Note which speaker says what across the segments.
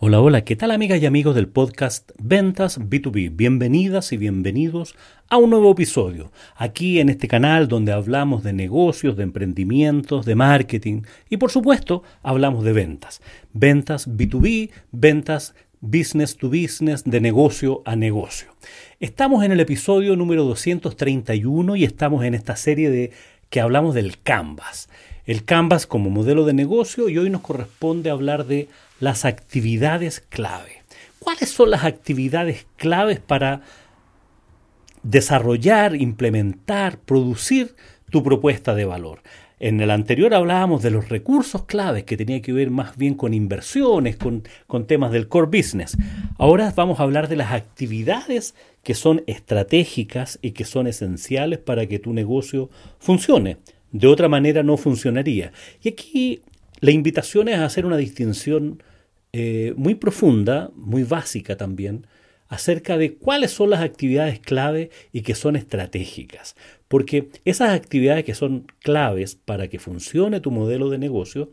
Speaker 1: Hola, hola, ¿qué tal amigas y amigos del podcast Ventas B2B? Bienvenidas y bienvenidos a un nuevo episodio, aquí en este canal donde hablamos de negocios, de emprendimientos, de marketing y por supuesto hablamos de ventas. Ventas B2B, ventas business to business, de negocio a negocio. Estamos en el episodio número 231 y estamos en esta serie de que hablamos del Canvas. El Canvas como modelo de negocio y hoy nos corresponde hablar de las actividades clave. ¿Cuáles son las actividades claves para desarrollar, implementar, producir tu propuesta de valor? En el anterior hablábamos de los recursos claves que tenía que ver más bien con inversiones, con, temas del core business. Ahora vamos a hablar de las actividades que son estratégicas y que son esenciales para que tu negocio funcione. De otra manera no funcionaría. Y aquí la invitación es a hacer una distinción eh, muy profunda, muy básica también, acerca de cuáles son las actividades clave y que son estratégicas. Porque esas actividades que son claves para que funcione tu modelo de negocio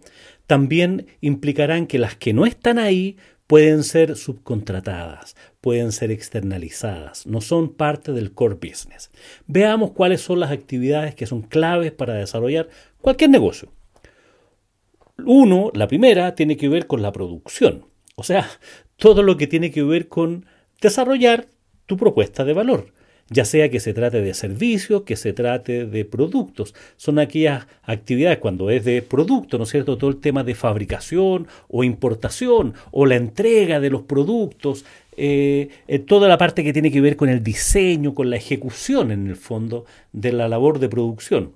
Speaker 1: también implicarán que las que no están ahí pueden ser subcontratadas, pueden ser externalizadas, no son parte del core business. Veamos cuáles son las actividades que son claves para desarrollar cualquier negocio. Uno, la primera, tiene que ver con la producción, o sea, todo lo que tiene que ver con desarrollar tu propuesta de valor, ya sea que se trate de servicios, que se trate de productos. Son aquellas actividades cuando es de producto, ¿no es cierto? Todo el tema de fabricación o importación o la entrega de los productos, eh, eh, toda la parte que tiene que ver con el diseño, con la ejecución en el fondo de la labor de producción.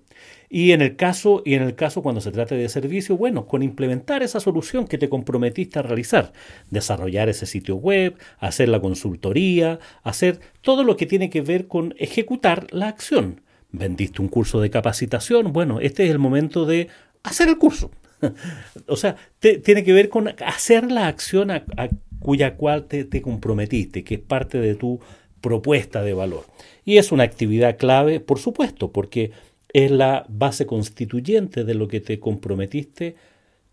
Speaker 1: Y en el caso, y en el caso cuando se trate de servicio, bueno, con implementar esa solución que te comprometiste a realizar, desarrollar ese sitio web, hacer la consultoría, hacer todo lo que tiene que ver con ejecutar la acción. Vendiste un curso de capacitación, bueno, este es el momento de hacer el curso. o sea, tiene que ver con hacer la acción a, a cuya cual te, te comprometiste, que es parte de tu propuesta de valor. Y es una actividad clave, por supuesto, porque es la base constituyente de lo que te comprometiste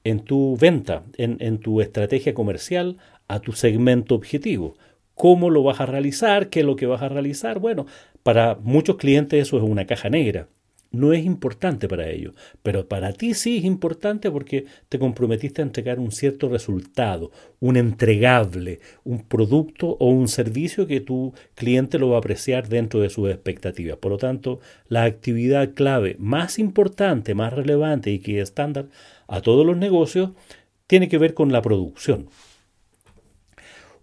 Speaker 1: en tu venta, en, tu estrategia comercial a tu segmento objetivo. ¿Cómo lo vas a realizar? ¿Qué es lo que vas a realizar? Bueno, para muchos clientes eso es una caja negra no es importante para ellos, pero para ti sí es importante porque te comprometiste a entregar un cierto resultado, un entregable, un producto o un servicio que tu cliente lo va a apreciar dentro de sus expectativas. Por lo tanto, la actividad clave más importante, más relevante y que es estándar a todos los negocios tiene que ver con la producción.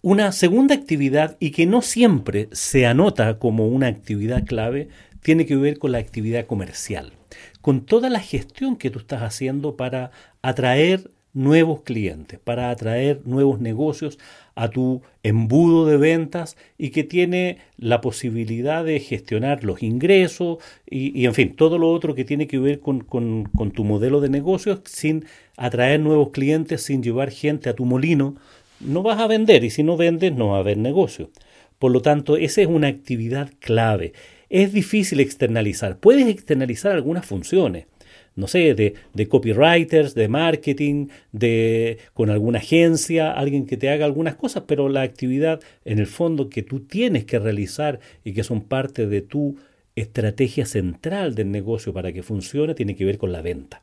Speaker 1: Una segunda actividad y que no siempre se anota como una actividad clave tiene que ver con la actividad comercial, con toda la gestión que tú estás haciendo para atraer nuevos clientes, para atraer nuevos negocios a tu embudo de ventas y que tiene la posibilidad de gestionar los ingresos y, en fin, todo lo otro que tiene que ver con, con, con tu modelo de negocios sin atraer nuevos clientes, sin llevar gente a tu molino, no vas a vender y si no vendes no va a haber negocio. Por lo tanto, esa es una actividad clave es difícil externalizar. Puedes externalizar algunas funciones, no sé, de, de, copywriters, de marketing, de con alguna agencia, alguien que te haga algunas cosas, pero la actividad en el fondo que tú tienes que realizar y que son parte de tu estrategia central del negocio para que funcione tiene que ver con la venta,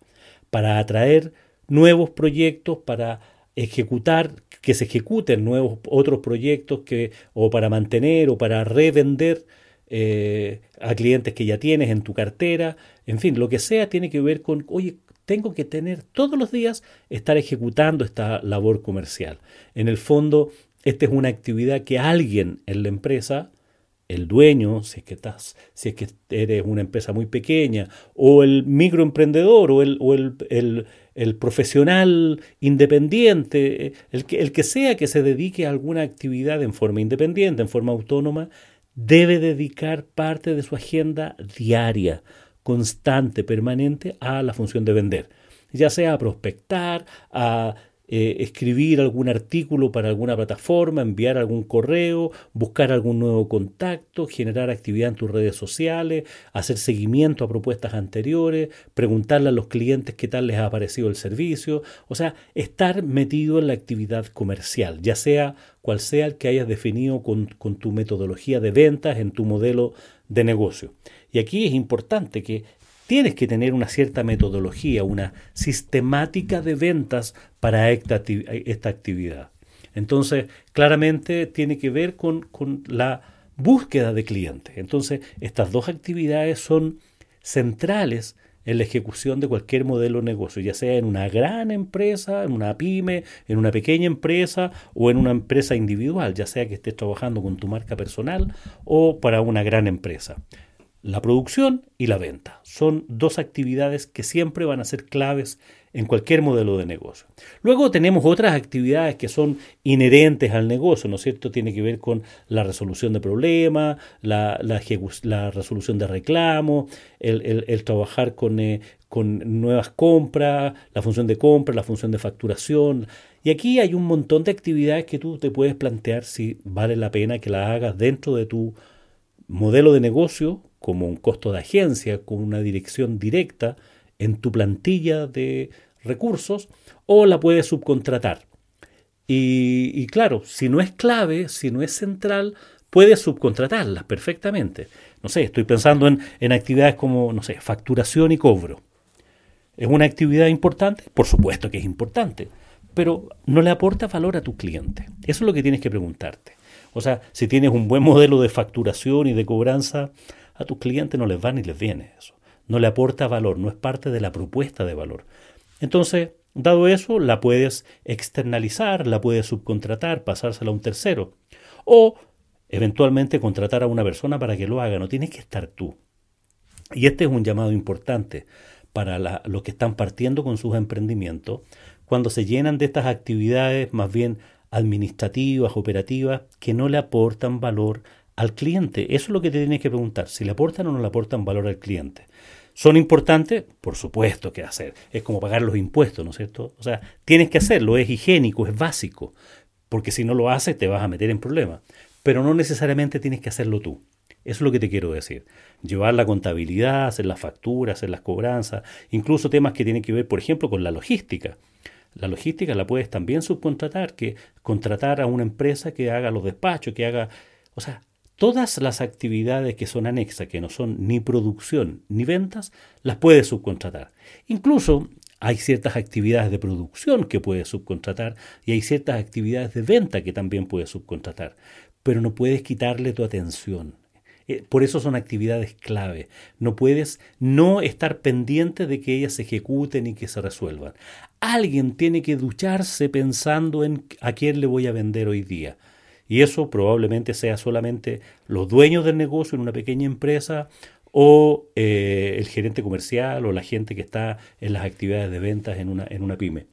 Speaker 1: para atraer nuevos proyectos, para ejecutar que se ejecuten nuevos otros proyectos que o para mantener o para revender eh, a clientes que ya tienes en tu cartera, en fin, lo que sea tiene que ver con, oye, tengo que tener todos los días estar ejecutando esta labor comercial. En el fondo, esta es una actividad que alguien en la empresa, el dueño, si es que estás, si es que eres una empresa muy pequeña, o el microemprendedor, o el, o el, el, profesional independiente, el que, el que sea que se dedique a alguna actividad en forma independiente, en forma autónoma, debe dedicar parte de su agenda diaria, constante, permanente a la función de vender, ya sea a prospectar, a eh, escribir algún artículo para alguna plataforma, enviar algún correo, buscar algún nuevo contacto, generar actividad en tus redes sociales, hacer seguimiento a propuestas anteriores, preguntarle a los clientes qué tal les ha parecido el servicio, o sea, estar metido en la actividad comercial, ya sea cual sea el que hayas definido con, con tu metodología de ventas en tu modelo de negocio. Y aquí es importante que tienes que tener una cierta metodología, una sistemática de ventas para esta, actividad. Entonces, claramente tiene que ver con, con la búsqueda de clientes. Entonces, estas dos actividades son centrales en la ejecución de cualquier modelo de negocio, ya sea en una gran empresa, en una pyme, en una pequeña empresa o en una empresa individual, ya sea que estés trabajando con tu marca personal o para una gran empresa. La producción y la venta son dos actividades que siempre van a ser claves en cualquier modelo de negocio. Luego tenemos otras actividades que son inherentes al negocio, ¿no es cierto? Tiene que ver con la resolución de problemas, la, resolución de reclamos, el, trabajar con, eh, con nuevas compras, la función de compra, la función de facturación. Y aquí hay un montón de actividades que tú te puedes plantear si vale la pena que las hagas dentro de tu modelo de negocio como un costo de agencia, con una dirección directa en tu plantilla de recursos, o la puedes subcontratar. Y, claro, si no es clave, si no es central, puedes subcontratarlas perfectamente. No sé, estoy pensando en, en actividades como, no sé, facturación y cobro. ¿Es una actividad importante? Por supuesto que es importante, pero no le aporta valor a tu cliente. Eso es lo que tienes que preguntarte. O sea, si tienes un buen modelo de facturación y de cobranza, a tus clientes no les va ni les viene eso. No le aporta valor, no es parte de la propuesta de valor. Entonces, dado eso, la puedes externalizar, la puedes subcontratar, pasársela a un tercero. O eventualmente contratar a una persona para que lo haga. No tienes que estar tú. Y este es un llamado importante para los que están partiendo con sus emprendimientos, cuando se llenan de estas actividades más bien administrativas, operativas, que no le aportan valor al cliente. Eso es lo que te tienes que preguntar, si le aportan o no le aportan valor al cliente. ¿Son importantes? Por supuesto que hacer. Es como pagar los impuestos, ¿no es cierto? O sea, tienes que hacerlo, es higiénico, es básico, porque si no lo haces te vas a meter en problemas. Pero no necesariamente tienes que hacerlo tú. Eso es lo que te quiero decir. Llevar la contabilidad, hacer las facturas, hacer las cobranzas, incluso temas que tienen que ver, por ejemplo, con la logística. La logística la puedes también subcontratar, que contratar a una empresa que haga los despachos, que haga, o sea, Todas las actividades que son anexas, que no son ni producción ni ventas, las puedes subcontratar. Incluso hay ciertas actividades de producción que puedes subcontratar y hay ciertas actividades de venta que también puedes subcontratar, pero no puedes quitarle tu atención. Eh, por eso son actividades clave. No puedes no estar pendiente de que ellas se ejecuten y que se resuelvan. Alguien tiene que ducharse pensando en a quién le voy a vender hoy día. Y eso probablemente sea solamente los dueños del negocio en una pequeña empresa o eh, el gerente comercial o la gente que está en las actividades de ventas en una, en una pyme.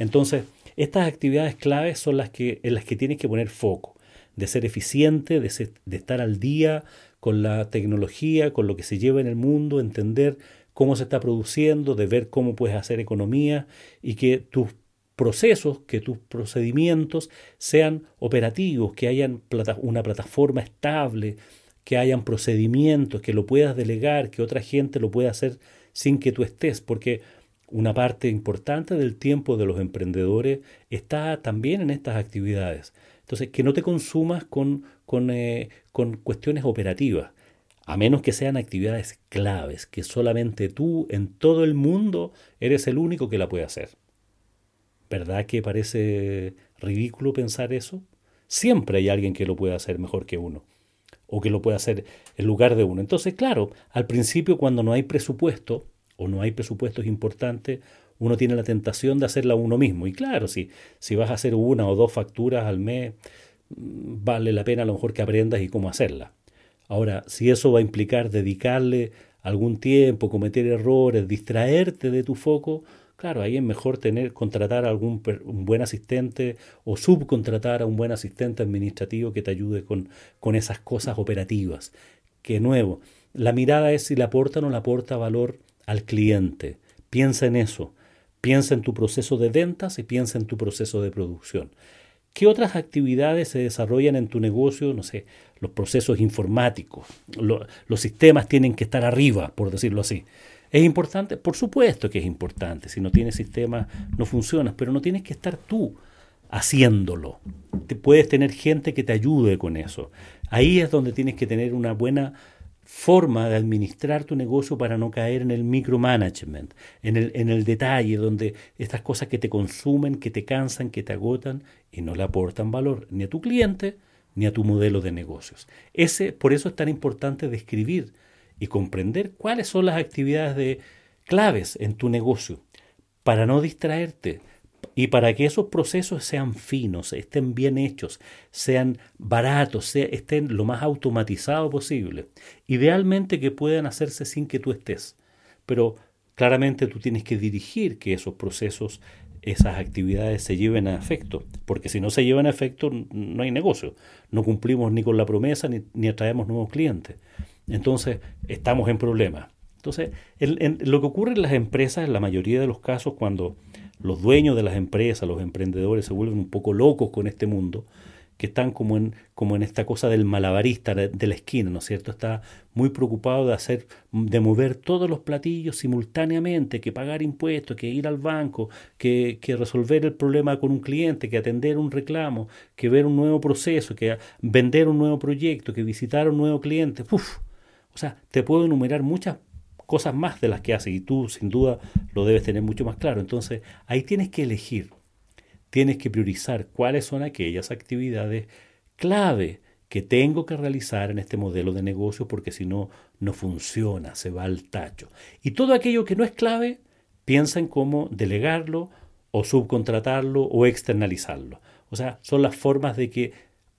Speaker 1: Entonces, estas actividades claves son las que, en las que tienes que poner foco, de ser eficiente, de, de estar al día con la tecnología, con lo que se lleva en el mundo, entender cómo se está produciendo, de ver cómo puedes hacer economía y que tus procesos, que tus procedimientos sean operativos, que hayan una plataforma estable, que hayan procedimientos, que lo puedas delegar, que otra gente lo pueda hacer sin que tú estés, porque una parte importante del tiempo de los emprendedores está también en estas actividades. Entonces, que no te consumas con, con, eh, con cuestiones operativas, a menos que sean actividades claves, que solamente tú en todo el mundo eres el único que la puede hacer. ¿Verdad que parece ridículo pensar eso? Siempre hay alguien que lo puede hacer mejor que uno o que lo puede hacer en lugar de uno. Entonces, claro, al principio cuando no hay presupuesto o no hay presupuestos importantes, uno tiene la tentación de hacerla uno mismo. Y claro, si, si vas a hacer una o dos facturas al mes, mm, vale la pena a lo mejor que aprendas y cómo hacerla. Ahora, si eso va a implicar dedicarle algún tiempo, cometer errores, distraerte de tu foco, Claro, ahí es mejor tener, contratar a algún un buen asistente o subcontratar a un buen asistente administrativo que te ayude con, con esas cosas operativas. Que nuevo, la mirada es si le aporta o no le aporta valor al cliente. Piensa en eso. Piensa en tu proceso de ventas y piensa en tu proceso de producción. ¿Qué otras actividades se desarrollan en tu negocio? No sé, los procesos informáticos, los sistemas tienen que estar arriba, por decirlo así. ¿Es importante? Por supuesto que es importante. Si no tienes sistema, no funciona, pero no tienes que estar tú haciéndolo. Te puedes tener gente que te ayude con eso. Ahí es donde tienes que tener una buena forma de administrar tu negocio para no caer en el micromanagement, en el, en el detalle, donde estas cosas que te consumen, que te cansan, que te agotan y no le aportan valor ni a tu cliente ni a tu modelo de negocios. Ese, por eso es tan importante describir y comprender cuáles son las actividades de claves en tu negocio para no distraerte, y para que esos procesos sean finos, estén bien hechos, sean baratos, estén lo más automatizado posible. Idealmente que puedan hacerse sin que tú estés. Pero claramente tú tienes que dirigir que esos procesos, esas actividades se lleven a efecto. Porque si no se llevan a efecto, no hay negocio. No cumplimos ni con la promesa ni, ni atraemos nuevos clientes. Entonces, estamos en problemas. Entonces, lo que ocurre en las empresas, en la mayoría de los casos, cuando los dueños de las empresas, los emprendedores se vuelven un poco locos con este mundo, que están como en, como en esta cosa del malabarista de la esquina, ¿no es cierto? Está muy preocupado de hacer, de mover todos los platillos simultáneamente, que pagar impuestos, que ir al banco, que, que resolver el problema con un cliente, que atender un reclamo, que ver un nuevo proceso, que vender un nuevo proyecto, que visitar un nuevo cliente. Uf, o sea, te puedo enumerar muchas cosas más de las que hace y tú sin duda lo debes tener mucho más claro. Entonces ahí tienes que elegir, tienes que priorizar cuáles son aquellas actividades clave que tengo que realizar en este modelo de negocio porque si no, no funciona, se va al tacho. Y todo aquello que no es clave, piensa en cómo delegarlo o subcontratarlo o externalizarlo. O sea, son las formas de que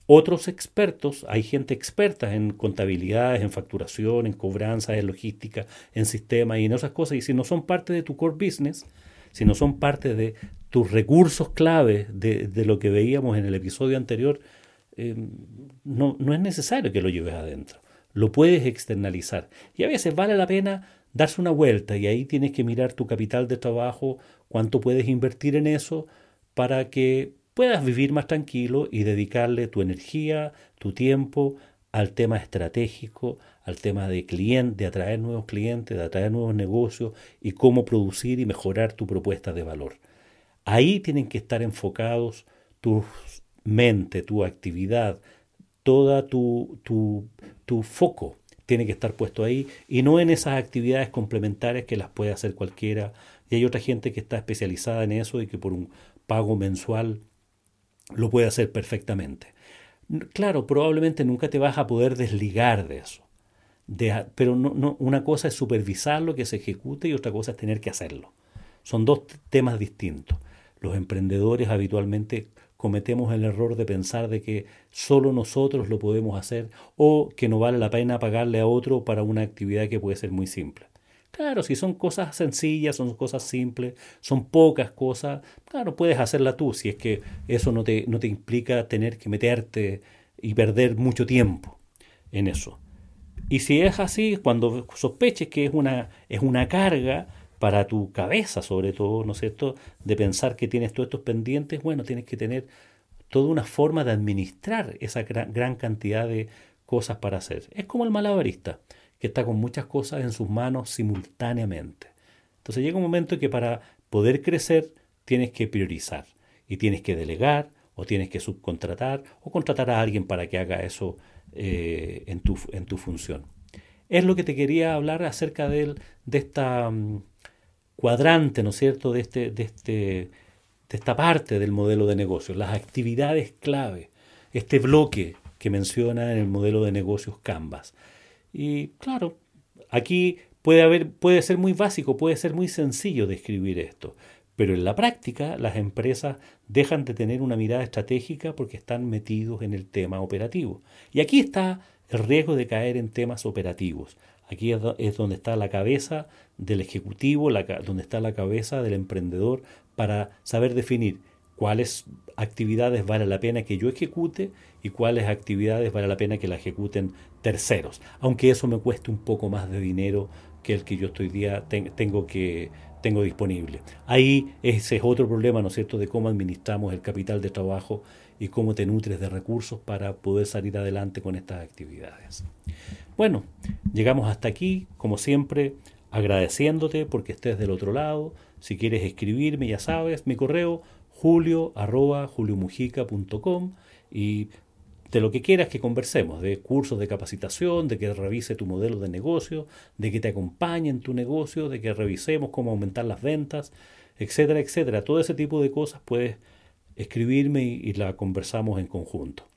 Speaker 1: otros expertos, hay gente experta en contabilidades, en facturación, en cobranza, en logística, en sistemas y en esas cosas. Y si no son parte de tu core business, si no son parte de tus recursos clave de, lo que veíamos en el episodio anterior, eh, no, no es necesario que lo lleves adentro. Lo puedes externalizar. Y a veces vale la pena darse una vuelta y ahí tienes que mirar tu capital de trabajo, cuánto puedes invertir en eso para que puedas vivir más tranquilo y dedicarle tu energía, tu tiempo al tema estratégico, al tema de cliente, de atraer nuevos clientes, de atraer nuevos negocios y cómo producir y mejorar tu propuesta de valor. Ahí tienen que estar enfocados tu mente, tu actividad, toda tu, tu, tu foco tiene que estar puesto ahí y no en esas actividades complementarias que las puede hacer cualquiera. Y hay otra gente que está especializada en eso y que por un pago mensual lo puede hacer perfectamente. Claro, probablemente nunca te vas a poder desligar de eso. pero no, no, una cosa es supervisar lo que se ejecute y otra cosa es tener que hacerlo. Son dos temas distintos. Los emprendedores habitualmente cometemos el error de pensar de que solo nosotros lo podemos hacer o que no vale la pena pagarle a otro para una actividad que puede ser muy simple. Claro, si son cosas sencillas, son cosas simples, son pocas cosas, claro, puedes hacerla tú, si es que eso no te, no te implica tener que meterte y perder mucho tiempo en eso. Y si es así, cuando sospeches que es una, es una carga para tu cabeza, sobre todo, ¿no es cierto?, de pensar que tienes todos estos pendientes, bueno, tienes que tener toda una forma de administrar esa gran, gran cantidad de cosas para hacer. Es como el malabarista que está con muchas cosas en sus manos simultáneamente. Entonces llega un momento en que para poder crecer tienes que priorizar y tienes que delegar o tienes que subcontratar o contratar a alguien para que haga eso eh, en, tu, en, tu, función. Es lo que te quería hablar acerca de, de esta mm, cuadrante, ¿no es cierto?, de, este, de, este, de esta parte del modelo de negocio, las actividades clave, este bloque que menciona en el modelo de negocios Canvas. Y claro, aquí puede, haber, puede ser muy básico, puede ser muy sencillo describir esto, pero en la práctica las empresas dejan de tener una mirada estratégica porque están metidos en el tema operativo. Y aquí está el riesgo de caer en temas operativos. Aquí es donde está la cabeza del ejecutivo, donde está la cabeza del emprendedor para saber definir cuáles actividades vale la pena que yo ejecute y cuáles actividades vale la pena que la ejecuten terceros, aunque eso me cueste un poco más de dinero que el que yo estoy día tengo que tengo disponible. Ahí ese es otro problema, ¿no es cierto?, de cómo administramos el capital de trabajo y cómo te nutres de recursos para poder salir adelante con estas actividades. Bueno, llegamos hasta aquí, como siempre, agradeciéndote porque estés del otro lado. Si quieres escribirme, ya sabes, mi correo julio arroba juliomujica.com y de lo que quieras que conversemos, de cursos de capacitación, de que revise tu modelo de negocio, de que te acompañe en tu negocio, de que revisemos cómo aumentar las ventas, etcétera, etcétera. Todo ese tipo de cosas puedes escribirme y, y la conversamos en conjunto.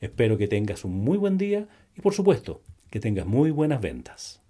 Speaker 1: Espero que tengas un muy buen día y por supuesto que tengas muy buenas ventas.